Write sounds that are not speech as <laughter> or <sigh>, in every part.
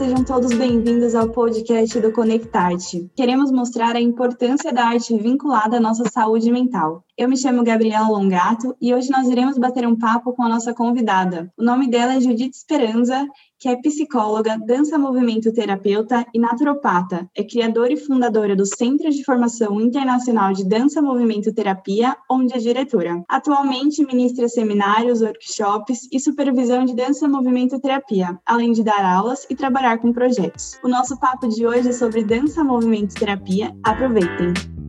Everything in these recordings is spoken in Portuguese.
Sejam todos bem-vindos ao podcast do Conectarte. Queremos mostrar a importância da arte vinculada à nossa saúde mental. Eu me chamo Gabriela Longato e hoje nós iremos bater um papo com a nossa convidada. O nome dela é Judith Esperança, que é psicóloga, dança movimento terapeuta e naturopata. É criadora e fundadora do Centro de Formação Internacional de Dança Movimento Terapia, onde é diretora. Atualmente ministra seminários, workshops e supervisão de dança movimento terapia, além de dar aulas e trabalhar com projetos. O nosso papo de hoje é sobre dança movimento terapia. Aproveitem!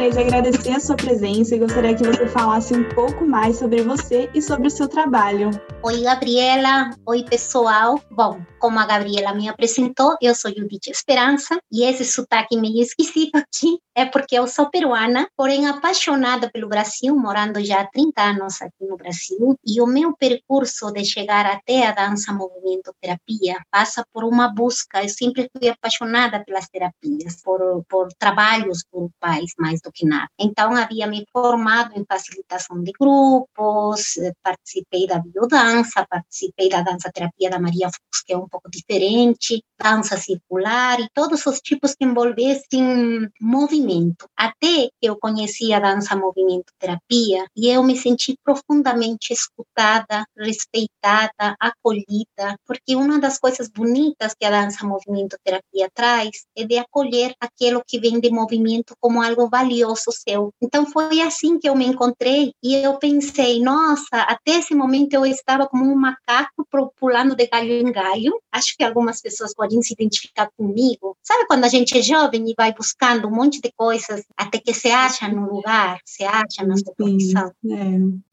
Gostaria de agradecer a sua presença e gostaria que você falasse um pouco mais sobre você e sobre o seu trabalho. Oi, Gabriela. Oi, pessoal. Bom, como a Gabriela me apresentou, eu sou Judith Esperança e esse sotaque meio esquisito aqui é porque eu sou peruana, porém apaixonada pelo Brasil, morando já há 30 anos aqui no Brasil. E o meu percurso de chegar até a dança movimento terapia passa por uma busca. Eu sempre fui apaixonada pelas terapias, por, por trabalhos grupais mais do que nada. Então, havia me formado em facilitação de grupos, participei da biodança, participei da dança terapia da Maria Fux, que é um pouco diferente, dança circular e todos os tipos que envolvessem movimento. Até eu conheci a dança movimento terapia e eu me senti profundamente escutada, respeitada, acolhida, porque uma das coisas bonitas que a dança movimento terapia traz é de acolher aquilo que vem de movimento como algo valioso seu. Então foi assim que eu me encontrei e eu pensei, nossa, até esse momento eu estava como um macaco pulando de galho em galho. Acho que algumas pessoas podem se identificar comigo. Sabe quando a gente é jovem e vai buscando um monte de coisas até que se acha no lugar, se acha na sua profissão?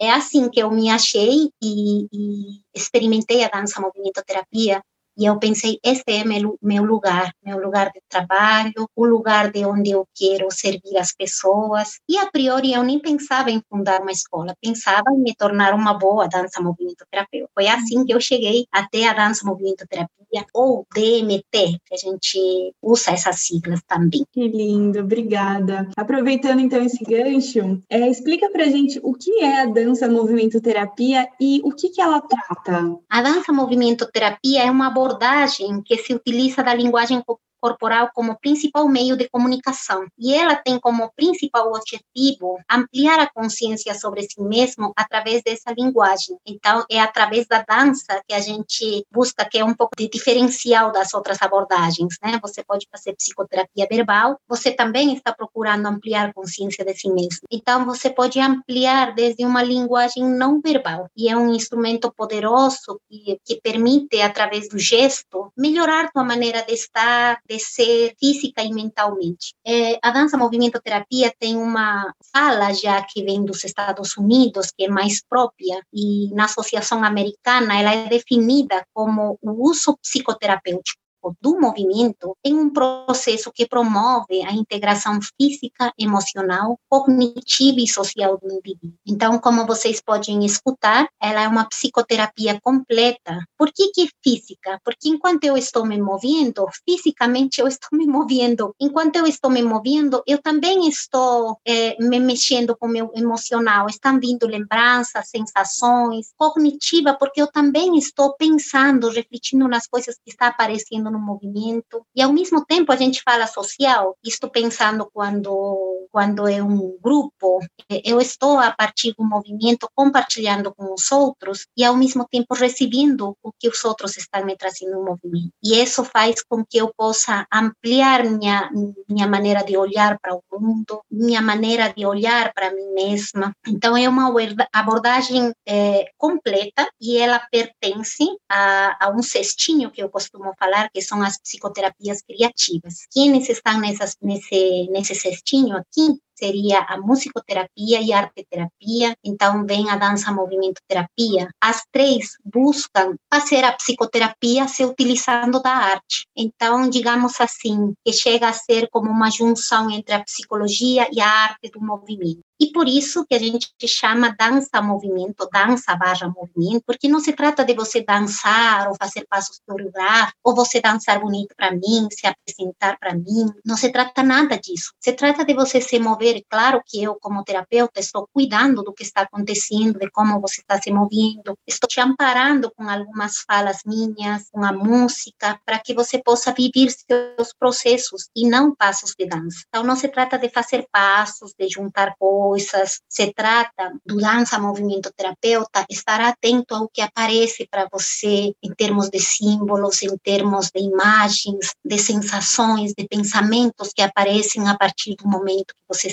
É. é assim que eu me achei e, e experimentei a dança movimento terapia e eu pensei, este é meu, meu lugar, meu lugar de trabalho, o lugar de onde eu quero servir as pessoas. E a priori eu nem pensava em fundar uma escola, pensava em me tornar uma boa dança movimento terapeuta. Foi assim que eu cheguei até a dança movimento terapia ou DMT, que a gente usa essas siglas também. Que lindo, obrigada. Aproveitando então esse gancho, é, explica pra gente o que é a dança movimento terapia e o que, que ela trata. A dança movimento terapia é uma abordagem que se utiliza da linguagem corporal como principal meio de comunicação. E ela tem como principal objetivo ampliar a consciência sobre si mesmo através dessa linguagem. Então, é através da dança que a gente busca, que é um pouco de diferencial das outras abordagens, né? Você pode fazer psicoterapia verbal, você também está procurando ampliar a consciência de si mesmo. Então, você pode ampliar desde uma linguagem não verbal, e é um instrumento poderoso que, que permite, através do gesto, melhorar tua maneira de estar, de crescer física e mentalmente. É, a dança movimento terapia tem uma fala já que vem dos Estados Unidos, que é mais própria, e na Associação Americana ela é definida como o uso psicoterapêutico do movimento em um processo que promove a integração física, emocional, cognitiva e social do indivíduo. Então, como vocês podem escutar, ela é uma psicoterapia completa. Por que que física? Porque enquanto eu estou me movendo, fisicamente eu estou <laughs> me movendo. Enquanto eu estou me movendo, eu também estou é, me mexendo com o meu emocional. Estão vindo lembranças, sensações, cognitiva, porque eu também estou pensando, refletindo nas coisas que estão aparecendo no movimento. E ao mesmo tempo a gente fala social, estou pensando quando quando é um grupo, eu estou a partir do movimento compartilhando com os outros e ao mesmo tempo recebendo o que os outros estão me trazendo no movimento. E isso faz com que eu possa ampliar minha minha maneira de olhar para o mundo, minha maneira de olhar para mim mesma. Então é uma abordagem é, completa e ela pertence a, a um cestinho que eu costumo falar que são as psicoterapias criativas. Quienes estão nessas, nesse, nesse cestinho aqui two seria a musicoterapia e a arteterapia, então vem a dança movimento terapia. As três buscam fazer a psicoterapia se utilizando da arte. Então, digamos assim, que chega a ser como uma junção entre a psicologia e a arte do movimento. E por isso que a gente chama dança-movimento, dança barra movimento, porque não se trata de você dançar ou fazer passos coreográficos, ou você dançar bonito para mim, se apresentar para mim. Não se trata nada disso. Se trata de você se mover. Claro que eu, como terapeuta, estou cuidando do que está acontecendo, de como você está se movendo. Estou te amparando com algumas falas minhas, com a música, para que você possa viver seus processos e não passos de dança. Então, não se trata de fazer passos, de juntar coisas. Se trata do dança movimento terapeuta, estar atento ao que aparece para você em termos de símbolos, em termos de imagens, de sensações, de pensamentos que aparecem a partir do momento que você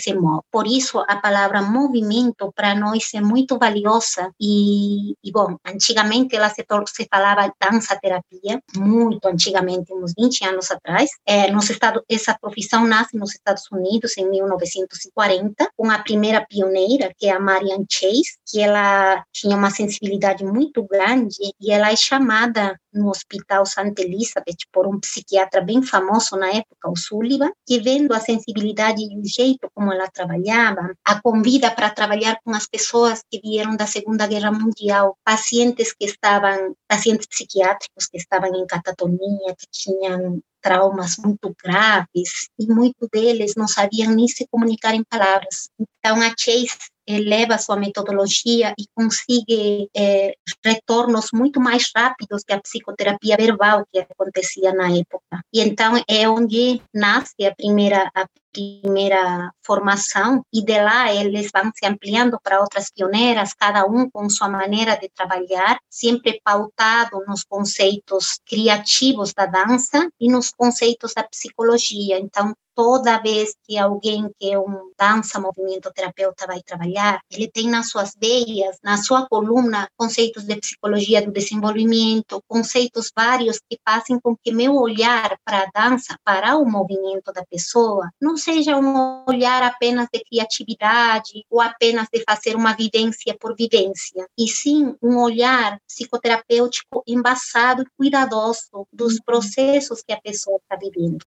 Por isso, a palavra movimento para nós é muito valiosa e, e bom, antigamente ela se, se falava dança terapia, muito antigamente, uns 20 anos atrás. É, nos Estados, essa profissão nasce nos Estados Unidos em 1940, com a primeira pioneira, que é a Marianne Chase, que ela tinha uma sensibilidade muito grande e ela é chamada no Hospital Santa Elizabeth por um psiquiatra bem famoso na época, o Sullivan, que vendo a sensibilidade e o jeito como ela trabalhava, a convida para trabalhar com as pessoas que vieram da Segunda Guerra Mundial, pacientes que estavam, pacientes psiquiátricos que estavam em catatonia, que tinham traumas muito graves e muitos deles não sabiam nem se comunicar em palavras. Então, a Chase eleva sua metodologia e consegue é, retornos muito mais rápidos que a psicoterapia verbal que acontecia na época. E então é onde nasce a primeira a primeira formação e de lá eles vão se ampliando para outras pioneiras, cada um com sua maneira de trabalhar, sempre pautado nos conceitos criativos da dança e nos conceitos da psicologia. Então, toda vez que alguém que é um dança movimento terapeuta vai trabalhar, ele tem nas suas veias, na sua coluna, conceitos de psicologia do desenvolvimento, conceitos vários que fazem com que meu olhar para a dança, para o movimento da pessoa, não seja um olhar apenas de criatividade ou apenas de fazer uma vivência por vivência, e sim um olhar psicoterapêutico embasado e cuidadoso dos uhum. processos que a pessoa está vivendo.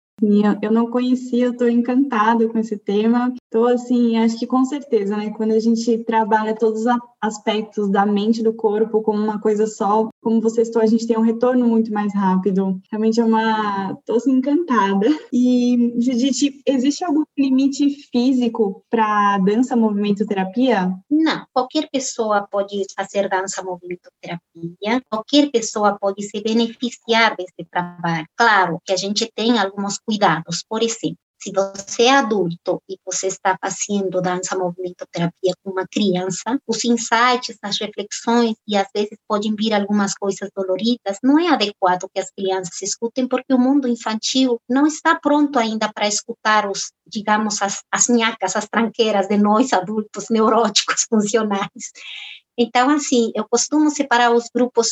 Eu não conhecia, estou encantada com esse tema. Estou assim, acho que com certeza, né? Quando a gente trabalha todos os aspectos da mente do corpo como uma coisa só, como você estou, a gente tem um retorno muito mais rápido. Realmente é uma. Estou assim, encantada. E, Judite, existe algum limite físico para dança, movimento, terapia? Não. Qualquer pessoa pode fazer dança, movimento, terapia. Qualquer pessoa pode se beneficiar desse trabalho. Claro que a gente tem alguns cuidados. Por exemplo, se você é adulto e você está fazendo dança, movimento, terapia com uma criança, os insights, as reflexões e às vezes podem vir algumas coisas doloridas, não é adequado que as crianças escutem porque o mundo infantil não está pronto ainda para escutar os, digamos, as, as nhacas, as tranqueiras de nós adultos neuróticos <laughs> funcionais. Então, assim, eu costumo separar os grupos,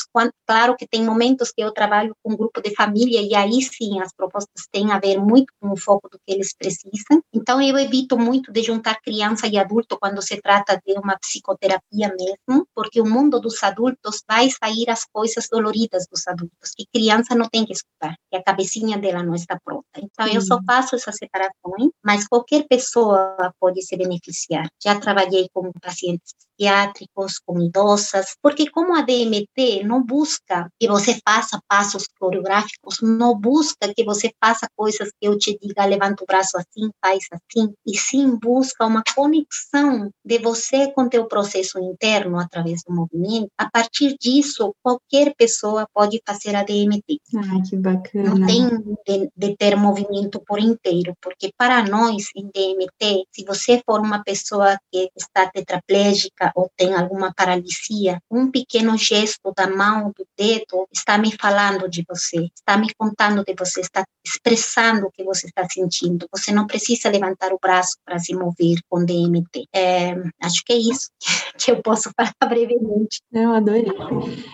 claro que tem momentos que eu trabalho com um grupo de família e aí sim as propostas têm a ver muito com o foco do que eles precisam. Então, eu evito muito de juntar criança e adulto quando se trata de uma psicoterapia mesmo, porque o mundo dos adultos vai sair as coisas doloridas dos adultos, que criança não tem que escutar, que a cabecinha dela não está pronta. Então, eu só faço essa separação, mas qualquer pessoa pode se beneficiar. Já trabalhei com pacientes psiquiátricos, com idosas, porque como a DMT não busca que você faça passos coreográficos, não busca que você faça coisas que eu te diga, levanta o braço assim, faz assim, e sim busca uma conexão de você com teu processo interno através do movimento. A partir disso, qualquer pessoa pode fazer a DMT. Ah, que bacana. Não tem de, de ter movimento por inteiro, porque para nós em DMT, se você for uma pessoa que está tetraplégica ou tem alguma paralisia, um pequeno gesto da mão, do dedo, está me falando de você, está me contando de você, está expressando o que você está sentindo. Você não precisa levantar o braço para se mover com DMT. É, acho que é isso <laughs> que eu posso falar brevemente. Eu adorei.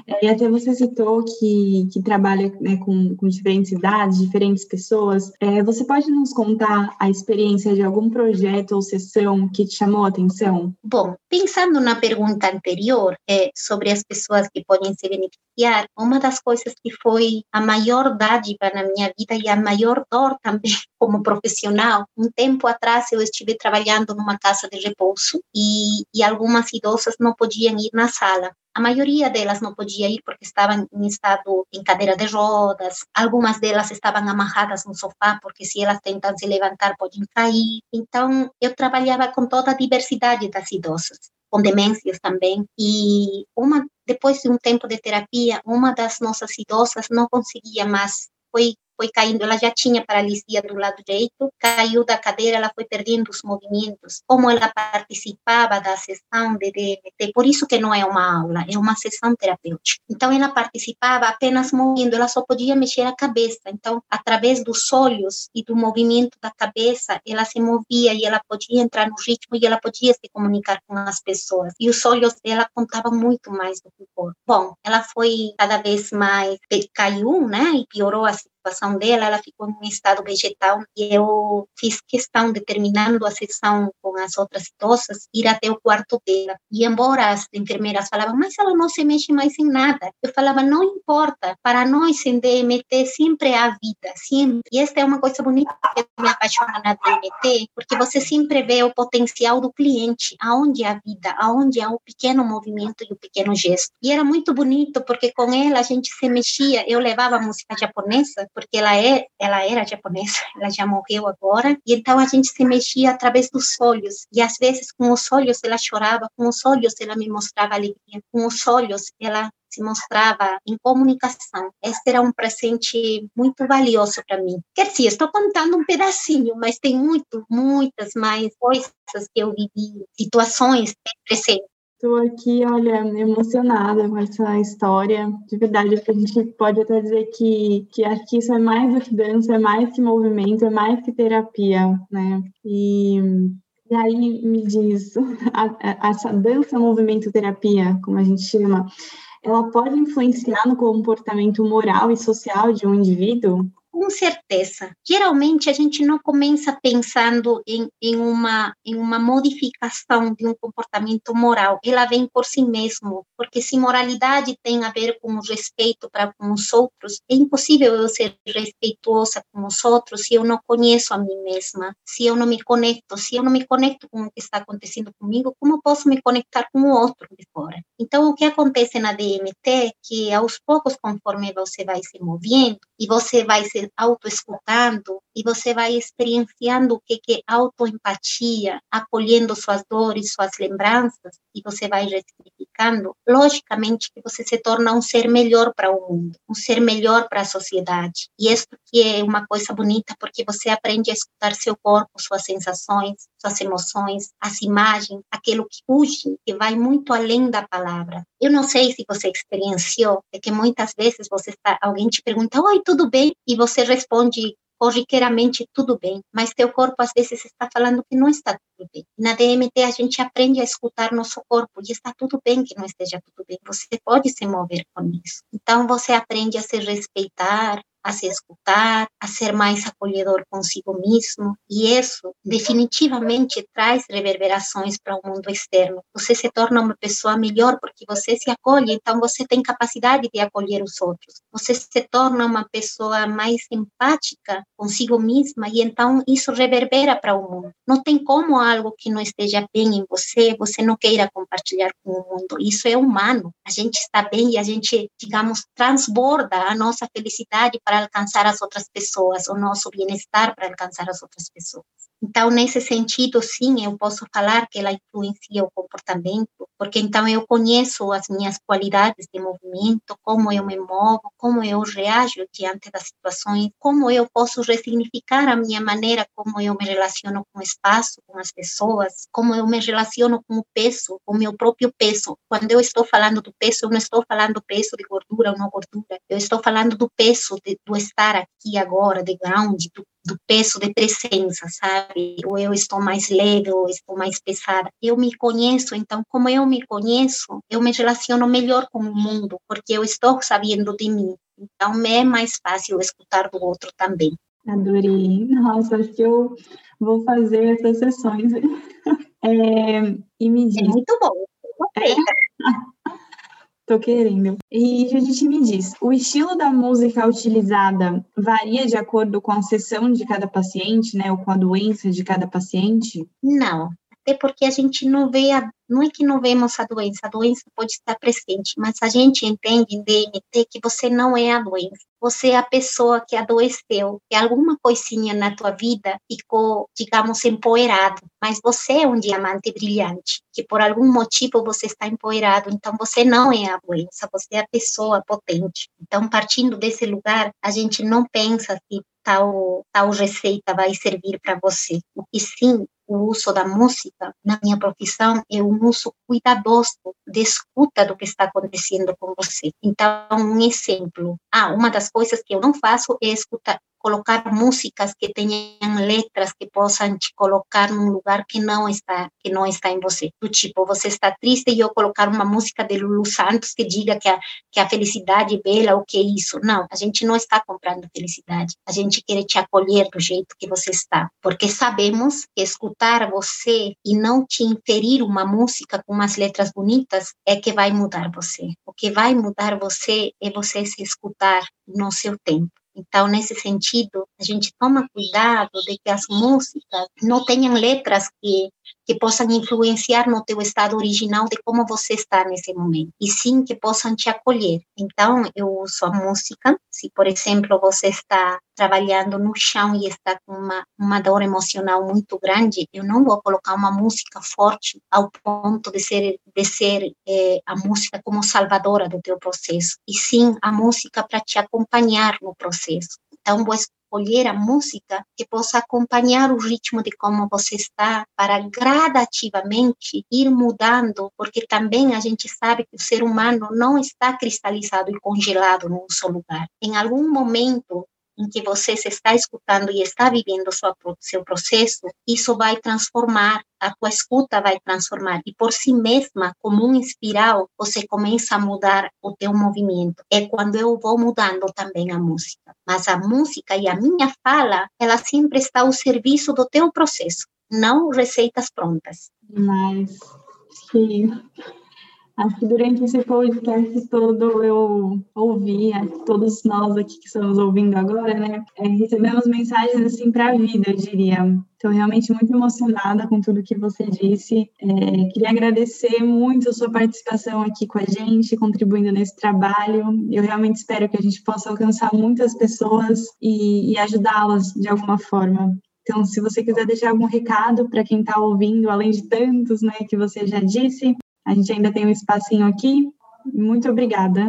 É, e até você citou que, que trabalha né, com, com diferentes idades, diferentes pessoas. É, você pode nos contar a experiência de algum projeto ou sessão que te chamou a atenção? Bom, pensando na pergunta anterior é, sobre as pessoas que podem se beneficiar, uma das coisas que foi a maior dádiva na minha vida e a maior dor também <laughs> como profissional, um tempo atrás eu estive trabalhando numa casa de repouso e, e algumas idosas não podiam ir na sala. A maioria delas não podia ir porque estavam em estado em cadeira de rodas, algumas delas estavam amarradas no sofá porque se elas tentam se levantar podem cair. Então eu trabalhava com toda a diversidade das idosas com demências também. E uma depois de um tempo de terapia, uma das nossas idosas não conseguia mais, foi foi caindo, ela já tinha paralisia do lado direito, caiu da cadeira, ela foi perdendo os movimentos. Como ela participava da sessão de DMT, por isso que não é uma aula, é uma sessão terapêutica. Então ela participava apenas movendo, ela só podia mexer a cabeça. Então, através dos olhos e do movimento da cabeça, ela se movia e ela podia entrar no ritmo e ela podia se comunicar com as pessoas. E os olhos dela contavam muito mais do que o corpo. Bom, ela foi cada vez mais caiu, né, e piorou a situação dela, ela ficou em um estado vegetal e eu fiz questão de, terminando a sessão com as outras idosas, ir até o quarto dela. E embora as enfermeiras falavam, mas ela não se mexe mais em nada, eu falava, não importa, para nós em DMT sempre há vida, sempre. E esta é uma coisa bonita que me apaixona na DMT, porque você sempre vê o potencial do cliente, aonde há vida, aonde há o pequeno movimento e o pequeno gesto. E era muito bonito, porque com ela a gente se mexia, eu levava música japonesa, porque ela é, ela era japonesa, <laughs> ela já morreu agora, e então a gente se mexia através dos olhos, e às vezes com os olhos ela chorava, com os olhos ela me mostrava alegria, com os olhos ela se mostrava em comunicação. Esse era um presente muito valioso para mim. Quer dizer, estou contando um pedacinho, mas tem muito, muitas mais coisas que eu vivi, situações presentes. Estou aqui, olha, emocionada com essa história. De verdade, a gente pode até dizer que, que acho que isso é mais do que dança, é mais que movimento, é mais que terapia, né? E, e aí me diz, a, a, essa dança, movimento, terapia, como a gente chama, ela pode influenciar no comportamento moral e social de um indivíduo? Com certeza. Geralmente a gente não começa pensando em, em, uma, em uma modificação de um comportamento moral, ela vem por si mesmo, porque se moralidade tem a ver com o respeito para com os outros, é impossível eu ser respeituosa com os outros se eu não conheço a mim mesma, se eu não me conecto, se eu não me conecto com o que está acontecendo comigo, como posso me conectar com o outro de fora? Então, o que acontece na DMT é que aos poucos, conforme você vai se movendo e você vai se autoescutando e você vai experienciando o que é autoempatia, acolhendo suas dores, suas lembranças, e você vai ressignificando, logicamente que você se torna um ser melhor para o mundo, um ser melhor para a sociedade. E isso que é uma coisa bonita, porque você aprende a escutar seu corpo, suas sensações, suas emoções, as imagens, aquilo que puxa, que vai muito além da palavra. Eu não sei se você experienciou, é que muitas vezes você está, alguém te pergunta, oi, tudo bem? E você responde corriqueiramente tudo bem, mas teu corpo às vezes está falando que não está tudo bem. Na DMT a gente aprende a escutar nosso corpo e está tudo bem que não esteja tudo bem. Você pode se mover com isso. Então você aprende a se respeitar, a se escutar, a ser mais acolhedor consigo mesmo, e isso definitivamente traz reverberações para o mundo externo. Você se torna uma pessoa melhor porque você se acolhe, então você tem capacidade de acolher os outros. Você se torna uma pessoa mais empática consigo mesma e então isso reverbera para o mundo. Não tem como algo que não esteja bem em você, você não queira compartilhar com o mundo. Isso é humano. A gente está bem e a gente, digamos, transborda a nossa felicidade para alcançar as outras pessoas, o nosso bem-estar para alcançar as outras pessoas. Então, nesse sentido, sim, eu posso falar que ela influencia o comportamento, porque então eu conheço as minhas qualidades de movimento, como eu me movo, como eu reajo diante das situações, como eu posso ressignificar a minha maneira como eu me relaciono com o espaço, com as pessoas, como eu me relaciono com o peso, o meu próprio peso. Quando eu estou falando do peso, eu não estou falando do peso de gordura ou não gordura, eu estou falando do peso de, do estar aqui agora, de ground, do do peso de presença, sabe? Ou eu estou mais leve, ou estou mais pesada. Eu me conheço, então, como eu me conheço, eu me relaciono melhor com o mundo, porque eu estou sabendo de mim. Então, me é mais fácil escutar do outro também. Adorei. Nossa, acho que eu vou fazer essas sessões. <laughs> É, e me diz. É muito bom. É. Tô querendo. E Judite me diz, o estilo da música utilizada varia de acordo com a sessão de cada paciente, né, ou com a doença de cada paciente? Não, até porque a gente não vê a, não é que não vemos a doença, a doença pode estar presente, mas a gente entende em DMT que você não é a doença, você é a pessoa que adoeceu, que alguma coisinha na tua vida ficou, digamos, empoeirado, mas você é um diamante brilhante, que por algum motivo você está empoeirado, então você não é a doença, você é a pessoa potente. Então, partindo desse lugar, a gente não pensa que tal, tal receita vai servir para você. O que sim o uso da música na minha profissão é um uso cuidadoso de escuta do que está acontecendo com você. Então, um exemplo. Ah, uma das coisas que eu não faço é escutar, colocar músicas que tenham letras que possam te colocar num lugar que não está que não está em você. Do tipo, você está triste e eu colocar uma música de Lulu Santos que diga que a, que a felicidade é bela, o que é isso? Não, a gente não está comprando felicidade. A gente quer te acolher do jeito que você está, porque sabemos que escutar você e não te inferir uma música com umas letras bonitas é que vai mudar você. O que vai mudar você é você se escutar no seu tempo. Então, nesse sentido, a gente toma cuidado de que as músicas não tenham letras que, que possam influenciar no teu estado original de como você está nesse momento, e sim que possam te acolher. Então, eu uso a música, se, por exemplo, você está trabalhando no chão e está com uma, uma dor emocional muito grande, eu não vou colocar uma música forte ao ponto de ser, de ser é, a música como salvadora do teu processo, e sim a música para te acompanhar no processo. Então, vou escolher a música que possa acompanhar o ritmo de como você está, para gradativamente ir mudando, porque também a gente sabe que o ser humano não está cristalizado e congelado num só lugar. Em algum momento, em que você se está escutando e está vivendo sua, seu processo, isso vai transformar, a tua escuta vai transformar. E por si mesma, como um espiral, você começa a mudar o teu movimento. É quando eu vou mudando também a música. Mas a música e a minha fala, ela sempre está ao serviço do teu processo, não receitas prontas. Mas, sim. Acho que durante esse podcast todo eu ouvi, todos nós aqui que estamos ouvindo agora, né, é, recebemos mensagens assim para a vida, eu diria. Estou realmente muito emocionada com tudo que você disse. É, queria agradecer muito a sua participação aqui com a gente, contribuindo nesse trabalho. Eu realmente espero que a gente possa alcançar muitas pessoas e, e ajudá-las de alguma forma. Então, se você quiser deixar algum recado para quem está ouvindo, além de tantos né, que você já disse, a gente ainda tem um espacinho aqui. Muito obrigada.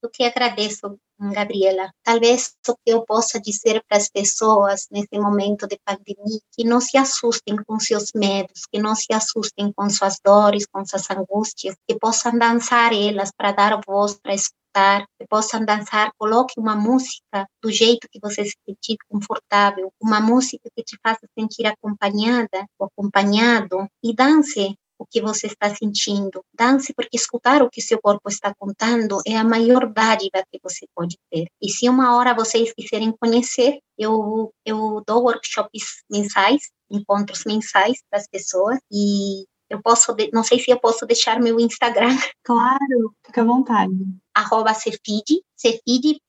Eu que agradeço, Gabriela. Talvez o que eu possa dizer para as pessoas nesse momento de pandemia, que não se assustem com seus medos, que não se assustem com suas dores, com suas angústias, que possam dançar elas para dar voz, para escutar, que possam dançar, coloque uma música do jeito que você se sentir confortável, uma música que te faça sentir acompanhada ou acompanhado e dance o que você está sentindo. Dance, porque escutar o que seu corpo está contando é a maior dádiva que você pode ter. E se uma hora vocês quiserem conhecer, eu, eu dou workshops mensais, encontros mensais das pessoas e eu posso, não sei se eu posso deixar meu Instagram. <laughs> Claro, fica à vontade. Arroba cefid, cefid.dmt,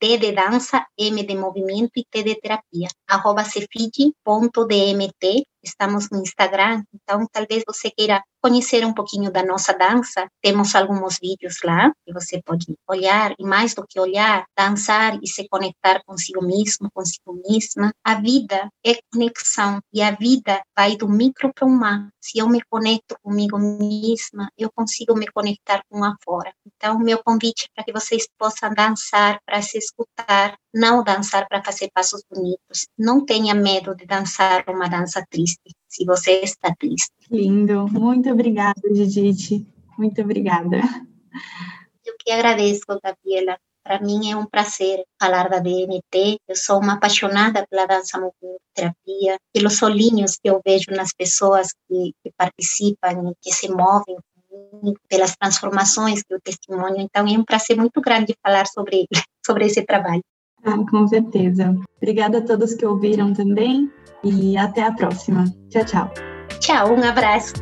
D de dança, M de movimento e T de terapia. Arroba cefid.dmt, estamos no Instagram, então talvez você queira conhecer um pouquinho da nossa dança. Temos alguns vídeos lá que você pode olhar e mais do que olhar, dançar e se conectar consigo mesmo, consigo mesma. A vida é conexão e a vida vai do micro para o macro. Se eu me conecto comigo mesma, eu consigo me conectar com a fora. Então, meu convite é para que vocês possam dançar para se escutar, não dançar para fazer passos bonitos. Não tenha medo de dançar uma dança triste se você está triste. Lindo. Muito obrigada, Judite. Muito obrigada. Eu que agradeço, Gabriela. Para mim é um prazer falar da DMT. Eu sou uma apaixonada pela dança terapia, pelos olhinhos que eu vejo nas pessoas que, que participam e que se movem pelas transformações que o testemunho. Então, é um prazer muito grande falar sobre, <laughs> sobre esse trabalho. Ah, com certeza. Obrigada a todos que ouviram também e até a próxima. Tchau, tchau. Tchau, um abraço.